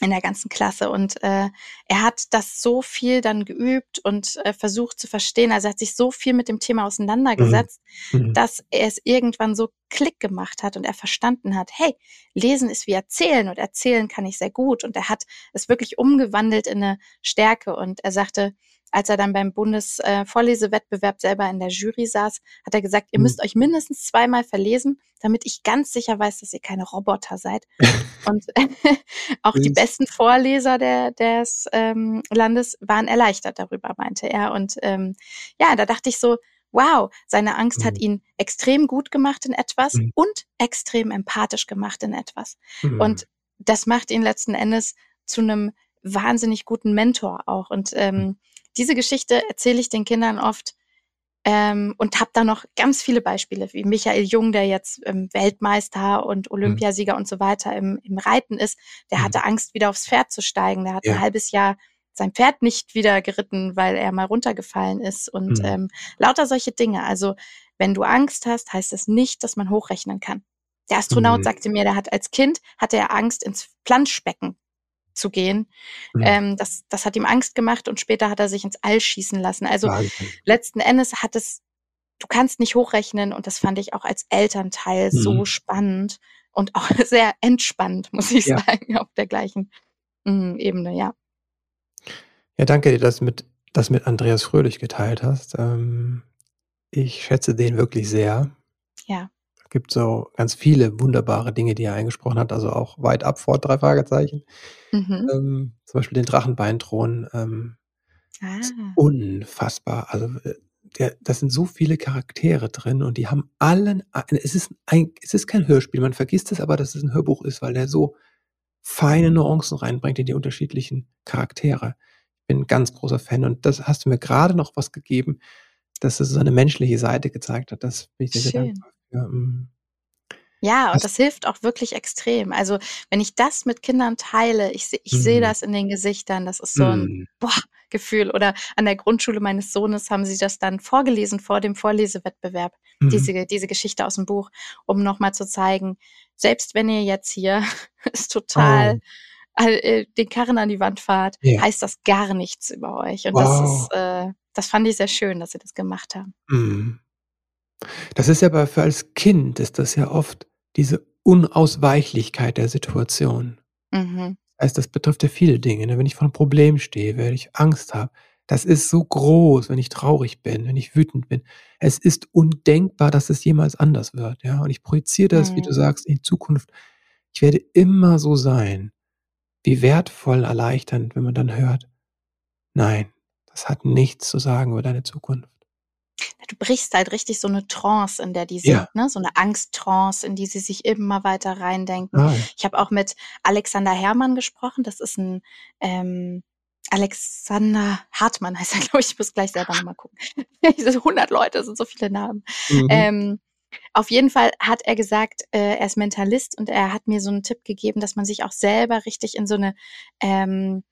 in der ganzen Klasse. Und äh, er hat das so viel dann geübt und äh, versucht zu verstehen. Also er hat sich so viel mit dem Thema auseinandergesetzt, mhm. mhm. dass er es irgendwann so Klick gemacht hat und er verstanden hat, hey, lesen ist wie erzählen und erzählen kann ich sehr gut. Und er hat es wirklich umgewandelt in eine Stärke. Und er sagte, als er dann beim Bundesvorlesewettbewerb äh, selber in der Jury saß, hat er gesagt, ihr mhm. müsst euch mindestens zweimal verlesen, damit ich ganz sicher weiß, dass ihr keine Roboter seid. <laughs> und <laughs> auch die besten Vorleser der, des ähm, Landes waren erleichtert darüber, meinte er. Und ähm, ja, da dachte ich so, wow, seine Angst mhm. hat ihn extrem gut gemacht in etwas mhm. und extrem empathisch gemacht in etwas. Mhm. Und das macht ihn letzten Endes zu einem wahnsinnig guten Mentor auch. Und ähm, diese Geschichte erzähle ich den Kindern oft ähm, und habe da noch ganz viele Beispiele, wie Michael Jung, der jetzt ähm, Weltmeister und mhm. Olympiasieger mhm. und so weiter im, im Reiten ist. Der mhm. hatte Angst, wieder aufs Pferd zu steigen. Der hat ja. ein halbes Jahr sein Pferd nicht wieder geritten, weil er mal runtergefallen ist und mhm. ähm, lauter solche Dinge. Also wenn du Angst hast, heißt das nicht, dass man hochrechnen kann. Der Astronaut mhm. sagte mir, der hat als Kind hatte er Angst, ins Planschbecken zu gehen. Mhm. Ähm, das, das hat ihm Angst gemacht und später hat er sich ins All schießen lassen. Also Wahnsinn. letzten Endes hat es, du kannst nicht hochrechnen und das fand ich auch als Elternteil mhm. so spannend und auch <laughs> sehr entspannend, muss ich ja. sagen, auf der gleichen mh, Ebene, ja. Ja, danke dir, das mit das mit Andreas Fröhlich geteilt hast. Ähm, ich schätze den wirklich sehr. Ja. Gibt so ganz viele wunderbare Dinge, die er eingesprochen hat, also auch weit ab vor drei Fragezeichen. Mhm. Ähm, zum Beispiel den Drachenbeinthron. Ähm, Ah. unfassbar. Also, äh, der da sind so viele Charaktere drin und die haben allen es ist ein es ist kein Hörspiel. Man vergisst es aber, dass es 'n Hörbuch ist, weil der so feine Nuancen reinbringt in die unterschiedlichen Charaktere. Bin 'n ganz großer Fan und das hast du mir grade noch was gegeben, dass es so eine menschliche Seite gezeigt hat. Das bin ich sehr dankbar für. Mhm. Ja, und das hilft auch wirklich extrem. Also, wenn ich das mit Kindern teile, ich ich sehe Mhm. das in den Gesichtern, das ist so 'n Mhm. boah, Gefühl. Oder an der Grundschule meines Sohnes haben sie das dann vorgelesen vor dem Vorlesewettbewerb, Mhm. diese diese Geschichte aus'm Buch, um noch mal zu zeigen, selbst wenn ihr jetzt hier <laughs> es total Oh. äh, den Karren an die Wand fahrt, Ja. heißt das gar nichts über euch. Und das Wow. ist äh, das fand ich sehr schön, dass sie das gemacht haben. Mhm. Das ist ja aber für als Kind ist das ja oft diese Unausweichlichkeit der Situation. Mhm. Heißt, das betrifft ja viele Dinge, ne? Wenn ich vor 'nem Problem stehe, wenn ich Angst habe. Das ist so groß, wenn ich traurig bin, wenn ich wütend bin. Es ist undenkbar, dass es jemals anders wird, ja? Und ich projiziere das, wie du Mhm. sagst, in die Zukunft. Ich werde immer so sein. Wie wertvoll erleichternd, wenn man dann hört: „Nein, das hat nichts zu sagen über deine Zukunft.“ Du brichst halt richtig so 'ne Trance, in der die Ja. sind, ne? So 'ne Angsttrance, in die sie sich immer weiter reindenken. Total. Ich habe auch mit Alexander Herrmann gesprochen. Das ist 'n, ähm Alexander Hartmann heißt er, <laughs> glaube ich. Ich muss gleich selber noch mal gucken. <laughs> Diese 100 Leute, das sind so viele Namen. Mhm. Ähm, auf jeden Fall hat er gesagt, äh, er ist Mentalist und er hat mir so 'n Tipp gegeben, dass man sich auch selber richtig in so 'ne ähm,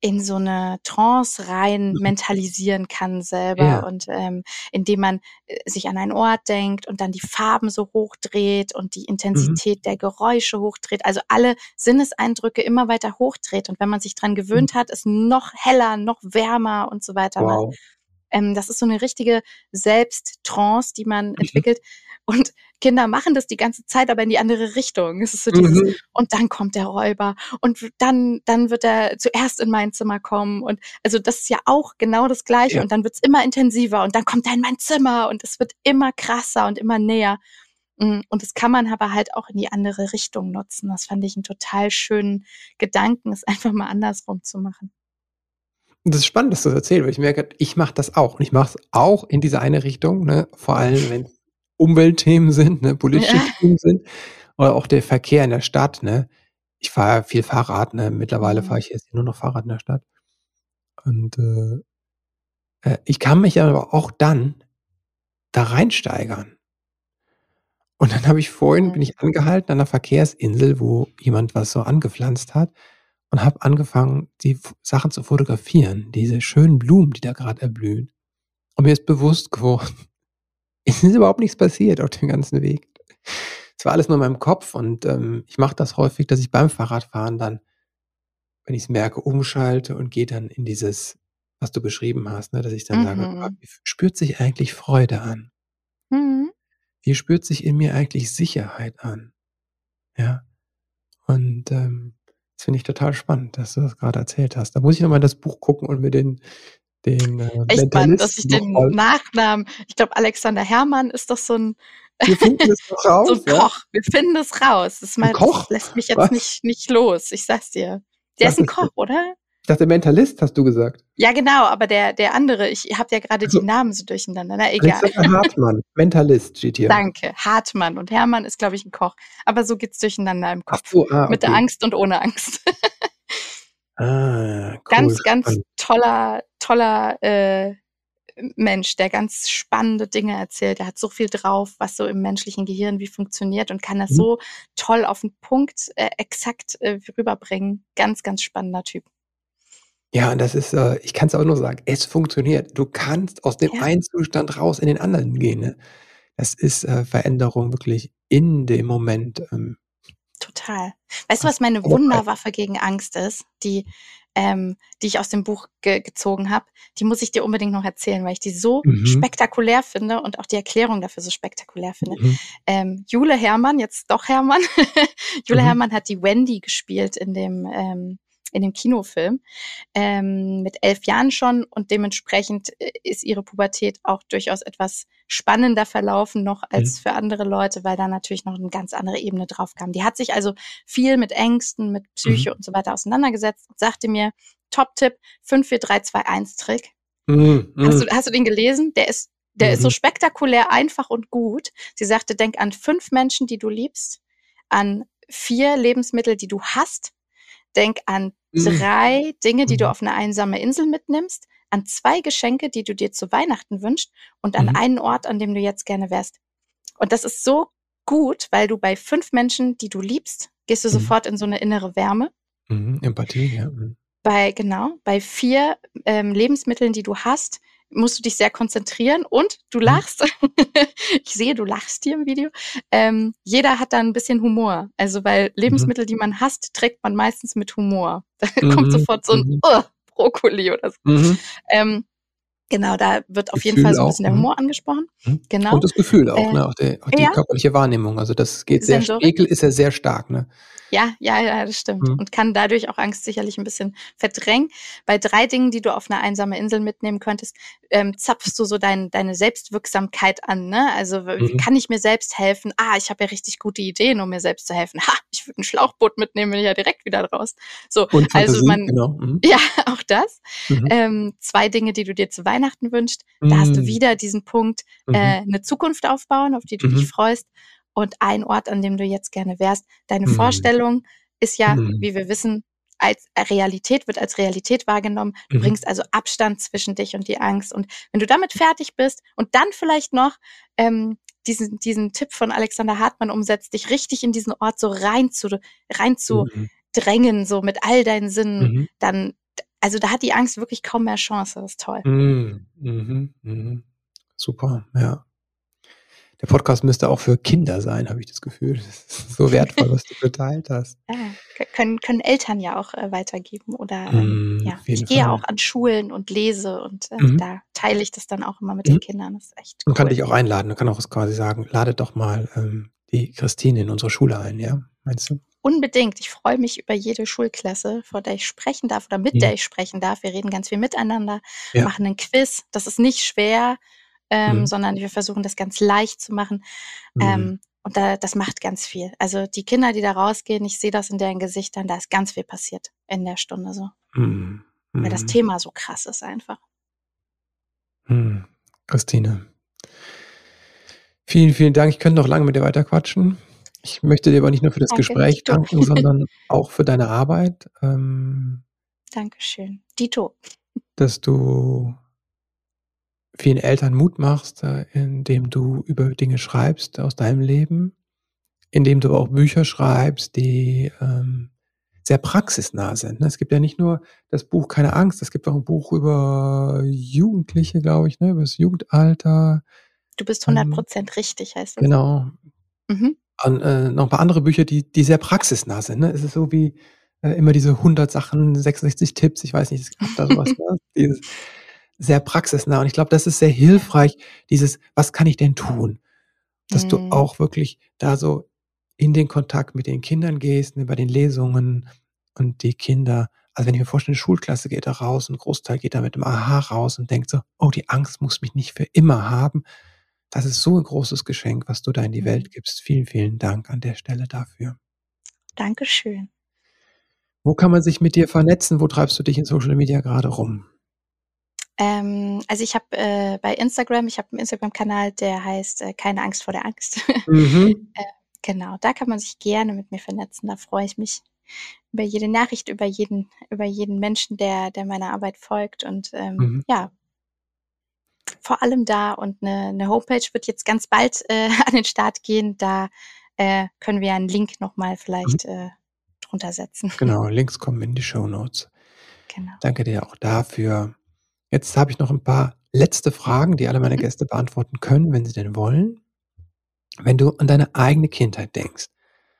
in so 'ne Trance rein Mhm. mentalisieren kann selber Ja. und, ähm, indem man, äh, sich an einen Ort denkt und dann die Farben so hochdreht und die Mhm. Intensität der Geräusche hochdreht, also alle Sinneseindrücke immer weiter hochdreht. Und wenn man sich dran Mhm. gewöhnt hat, es noch heller, noch wärmer und so weiter macht. Ähm, das ist so 'ne richtige Selbsttrance, die man Mhm. entwickelt. Und Kinder machen das die ganze Zeit, aber in die andere Richtung. Es ist so dieses Mhm. und dann kommt der Räuber und dann dann wird er zuerst in mein Zimmer kommen und also, das ist ja auch genau das Gleiche Ja. und dann wird's immer intensiver und dann kommt er in mein Zimmer und es wird immer krasser und immer näher. Hm, und das kann man aber halt auch in die andere Richtung nutzen. Das fand ich 'n total schönen Gedanken, es einfach mal andersrum zu machen. Das ist spannend, dass du das erzählst, weil ich merke, ich mache das auch und ich mache es auch in diese eine Richtung, ne? Vor allem, wenn's Umweltthemen sind, ne, politische Ja. Themen sind oder auch der Verkehr in der Stadt, ne? Ich fahre ja viel Fahrrad, ne? Mittlerweile fahre Mhm. ich jetzt nur noch Fahrrad in der Stadt. Und, äh äh, ich kann mich aber auch dann da reinsteigern. Und dann habe ich vorhin bin ich angehalten an 'ner Verkehrsinsel, wo jemand was so angepflanzt hat und habe angefangen, die Sachen zu fotografieren, diese schönen Blumen, die da grad erblühen. Und mir ist bewusst geworden, <laughs> es ist überhaupt nichts passiert auf dem ganzen Weg. Es war alles nur in meinem Kopf und, ähm, ich mache das häufig, dass ich beim Fahrradfahren dann, wenn ich's merke, umschalte und gehe dann in dieses, was du beschrieben hast, ne, dass ich dann sage: „Ah, Mhm. wie f spürt sich eigentlich Freude an?“ Mhm. Wie spürt sich in mir eigentlich Sicherheit an? Ja? Und, ähm, das finde ich total spannend, dass du das grade erzählt hast. Da muss ich noch mal in das Buch gucken und mir den den, äh, Echt spannend, dass ich den Nachnamen ich glaube, Alexander Herrmann ist doch so 'n Wir finden das noch <laughs> so raus, 'n ja? Koch. Wir finden das raus. Das 'N mal das Koch? lässt mich jetzt Was? nicht nicht los. Ich sage es dir. Der ist 'n Dachtest Koch, oder? Ich dachte Mentalist, hast du gesagt. Ja, genau, aber der der andere ich habe ja grade Ach die. Namen so durcheinander. Na egal. Alexander Hartmann, <laughs> Mentalist steht hier. Danke. Hartmann und Herrmann ist, glaube ich, 'n Koch. Aber so geht's durcheinander im Kopf. so, ah, Mit der okay. Angst und ohne Angst. Ah, cool, Ganz, ganz toller toller, äh, Mensch, der ganz spannende Dinge erzählt. Der hat so viel drauf, was so im menschlichen Gehirn wie funktioniert und kann das Mhm. so toll auf 'n Punkt, äh, exakt, äh, rüberbringen. Ganz, ganz spannender Typ. Ja, und das ist, äh ich kann's auch nur sagen, es funktioniert. Du kannst aus dem Ja. einen Zustand raus in den anderen gehen, ne? Das ist, äh, Veränderung wirklich in dem Moment, ähm Total. Weißt du, was meine. Wunderwaffe gegen Angst ist, die ähm, die ich aus dem Buch ge gezogen habe? Die muss ich dir unbedingt noch erzählen, weil ich die so Mhm. spektakulär finde und auch die Erklärung dafür so spektakulär finde. Mhm. Ähm, Jule Hermann, jetzt doch Hermann <laughs> Jule Mhm. Hermann hat die Wendy gespielt in dem, ähm in dem Kinofilm ähm, mit elf Jahren schon und dementsprechend äh, ist ihre Pubertät auch durchaus etwas spannender verlaufen noch als mhm. für andere Leute, weil da natürlich noch eine ganz andere Ebene drauf kam. Die hat sich also viel mit Ängsten, mit Psyche mhm. und so weiter auseinandergesetzt und sagte mir, Top-Tipp, 54321-Trick. Mhm. Hast, du, hast du den gelesen? Der ist der mhm. ist so mhm. spektakulär einfach und gut. Sie sagte, denk an fünf Menschen, die du liebst, an vier Lebensmittel, die du hast. Denk an mhm. drei Dinge, die du mhm. auf eine einsame Insel mitnimmst, an zwei Geschenke, die du dir zu Weihnachten wünschst und an mhm. einen Ort, an dem du jetzt gerne wärst. Und das ist so gut, weil du bei fünf Menschen, die du liebst, gehst du mhm. sofort in so eine innere Wärme. Empathie, ja. Bei, genau, bei vier ähm, Lebensmitteln, die du hast, musst du dich sehr konzentrieren und du mhm. lachst. <laughs> ich sehe, du lachst hier im Video. Ähm, jeder hat da ein bisschen Humor. Also, weil mhm. Lebensmittel, mhm. die man hasst, trägt man meistens mit Humor. <laughs> Da mhm. kommt sofort so ein oh, Brokkoli oder so. Mhm. Ähm, Genau, da wird auf Gefühl jeden Fall so ein bisschen auch, der Humor angesprochen. Genau. Und das Gefühl auch, äh, ne? auch, die, auch die ja. körperliche Wahrnehmung. Also das geht sehr, Sensorik. Ekel ist ja sehr stark, ne? Ja, ja, ja, das stimmt. Mhm. Und kann dadurch auch Angst sicherlich ein bisschen verdrängen. Bei drei Dingen, die du auf eine einsame Insel mitnehmen könntest, ähm, zapfst du so dein, deine Selbstwirksamkeit an. Ne? Also mhm. kann ich mir selbst helfen? Ah, ich habe ja richtig gute Ideen, um mir selbst zu helfen. Ha, ich würde ein Schlauchboot mitnehmen, bin ich ja direkt wieder raus. So, Und also man, genau. mhm. <laughs> ja, auch das. Mhm. Ähm, zwei Dinge, die du dir zu Weihnachten wünschst. Da hast du mhm. wieder diesen Punkt, äh, mhm. eine Zukunft aufbauen, auf die du dich freust und ein Ort, an dem du jetzt gerne wärst. Deine mhm. Vorstellung ist ja, mhm. wie wir wissen, als Realität wird als Realität wahrgenommen. Du mhm. bringst also Abstand zwischen dich und die Angst. Und wenn du damit fertig bist und dann vielleicht noch ähm, diesen, diesen Tipp von Alexander Hartmann umsetzt, dich richtig in diesen Ort so rein zu, rein zu mhm. drängen, so mit all deinen Sinnen, mhm. dann, also da hat die Angst wirklich kaum mehr Chance. Das ist toll. Mhm. Mhm. mhm. Super, ja. Der Podcast müsste auch für Kinder sein, habe ich das Gefühl. Das ist so <laughs> wertvoll, was du geteilt hast. Ja, können, können Eltern ja auch äh, weitergeben. Oder ähm, mm, ja, ich gehe ja auch an Schulen und lese und äh, mhm. da teile ich das dann auch immer mit mhm. den Kindern. Das ist echt cool. Man kann dich auch einladen. Man kann auch quasi sagen, lade doch mal ähm, die Christine in unsere Schule ein, ja? Meinst du? Unbedingt. Ich freue mich über jede Schulklasse, vor der ich sprechen darf oder mit ja. der ich sprechen darf. Wir reden ganz viel miteinander, ja. machen einen Quiz. Das ist nicht schwer ähm, mhm. sondern wir versuchen das ganz leicht zu machen. Mhm. Ähm, und da, das macht ganz viel. Also die Kinder, die da rausgehen, ich sehe das in deren Gesichtern, da ist ganz viel passiert in der Stunde so. Mhm. Weil das mhm. Thema so krass ist einfach. Mhm. Christine. Vielen, vielen Dank. Ich könnte noch lange mit dir weiter quatschen. Ich möchte dir aber nicht nur für das Danke, Gespräch Dito. danken, <laughs> sondern auch für deine Arbeit. Ähm, Dankeschön. Dito. Dass du vielen Eltern Mut machst, äh, indem du über Dinge schreibst aus deinem Leben, indem du auch Bücher schreibst, die ähm, sehr praxisnah sind. Ne? Es gibt ja nicht nur das Buch Keine Angst, es gibt auch ein Buch über Jugendliche, glaube ich, ne? über das Jugendalter. Du bist 100 ähm, Prozent richtig, heißt das. Genau. Mhm. Und, äh, noch ein paar andere Bücher, die, die sehr praxisnah sind. Ne? Es ist so wie äh, immer diese 100 Sachen, 66 Tipps, ich weiß nicht, es gab da sowas. ne? <laughs> Dieses, sehr praxisnah. Und ich glaube, das ist sehr hilfreich, dieses, was kann ich denn tun? Dass mhm. du auch wirklich da so in den Kontakt mit den Kindern gehst, ne, bei den Lesungen und die Kinder, also wenn ich mir vorstelle, eine Schulklasse geht da raus, ein Großteil geht da mit dem Aha raus und denkt so, oh, die Angst muss mich nicht für immer haben. Das ist so ein großes Geschenk, was du da in die mhm. Welt gibst. Vielen, vielen Dank an der Stelle dafür. Dankeschön. Wo kann man sich mit dir vernetzen? Wo treibst du dich in Social Media gerade rum? Ähm, also ich habe äh, bei Instagram, ich habe einen Instagram-Kanal, der heißt äh, Keine Angst vor der Angst. Mhm. <laughs> äh, genau, da kann man sich gerne mit mir vernetzen. Da freue ich mich über jede Nachricht, über jeden, über jeden Menschen, der, der meiner Arbeit folgt. Und ähm, mhm. ja, vor allem da. Und eine, eine Homepage wird jetzt ganz bald äh, <laughs> an den Start gehen. Da äh, können wir einen Link nochmal vielleicht mhm. äh, drunter setzen. Genau, Links kommen in die Show Notes. Genau. Danke dir auch dafür. Jetzt habe ich noch ein paar letzte Fragen, die alle meine mhm. Gäste beantworten können, wenn sie denn wollen. Wenn du an deine eigene Kindheit denkst,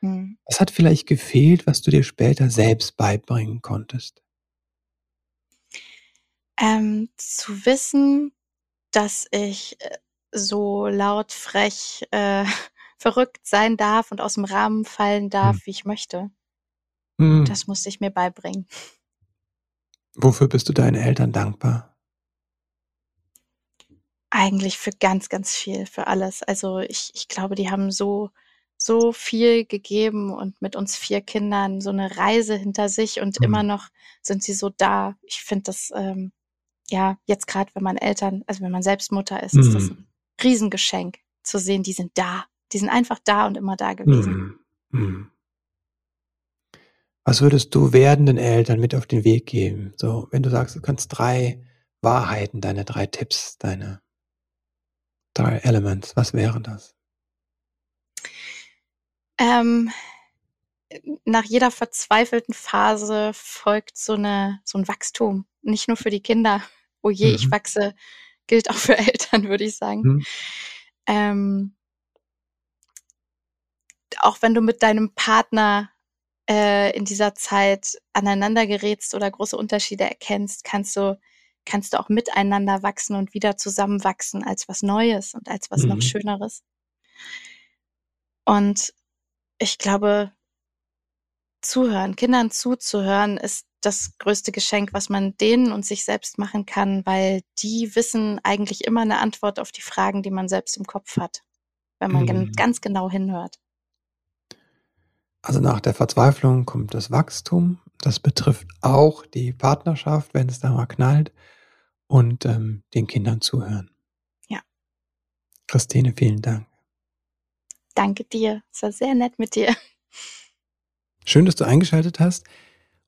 mhm. was hat vielleicht gefehlt, was du dir später selbst beibringen konntest? Ähm, zu wissen, dass ich äh, so laut, frech, äh, <laughs> verrückt sein darf und aus dem Rahmen fallen darf, mhm. wie ich möchte. Mhm. Das musste ich mir beibringen. Wofür bist du deinen Eltern dankbar? Eigentlich für ganz, ganz viel, für alles. Also ich, ich glaube, die haben so, so viel gegeben und mit uns vier Kindern so eine Reise hinter sich und mhm. immer noch sind sie so da. Ich finde das, ähm, ja, jetzt gerade, wenn man Eltern, also wenn man selbst Mutter ist, mhm. ist das mhm. ein Riesengeschenk zu sehen, die sind da. Die sind einfach da und immer da gewesen. Mhm. mhm. Was würdest du werdenden Eltern mit auf den Weg geben? So, wenn du sagst, du kannst drei Wahrheiten, deine drei Tipps, deine drei Elements, was wären das? Ähm, nach jeder verzweifelten Phase folgt so, eine, so ein Wachstum. Nicht nur für die Kinder. Oh je, mhm. ich wachse, gilt auch für <laughs> Eltern, würde ich sagen. Mhm. Ähm, auch wenn du mit deinem Partner äh, in dieser Zeit aneinander gerätst oder große Unterschiede erkennst, kannst du, kannst du auch miteinander wachsen und wieder zusammenwachsen als was Neues und als was mhm. noch Schöneres. Und ich glaube, zuhören, Kindern zuzuhören, ist das größte Geschenk, was man denen und sich selbst machen kann, weil die wissen eigentlich immer eine Antwort auf die Fragen, die man selbst im Kopf hat, wenn man mhm. ganz genau hinhört. Also nach der Verzweiflung kommt das Wachstum. Das betrifft auch die Partnerschaft, wenn es da mal knallt und ähm, den Kindern zuhören. Ja. Christine, vielen Dank. Danke dir. Es war sehr nett mit dir. Schön, dass du eingeschaltet hast.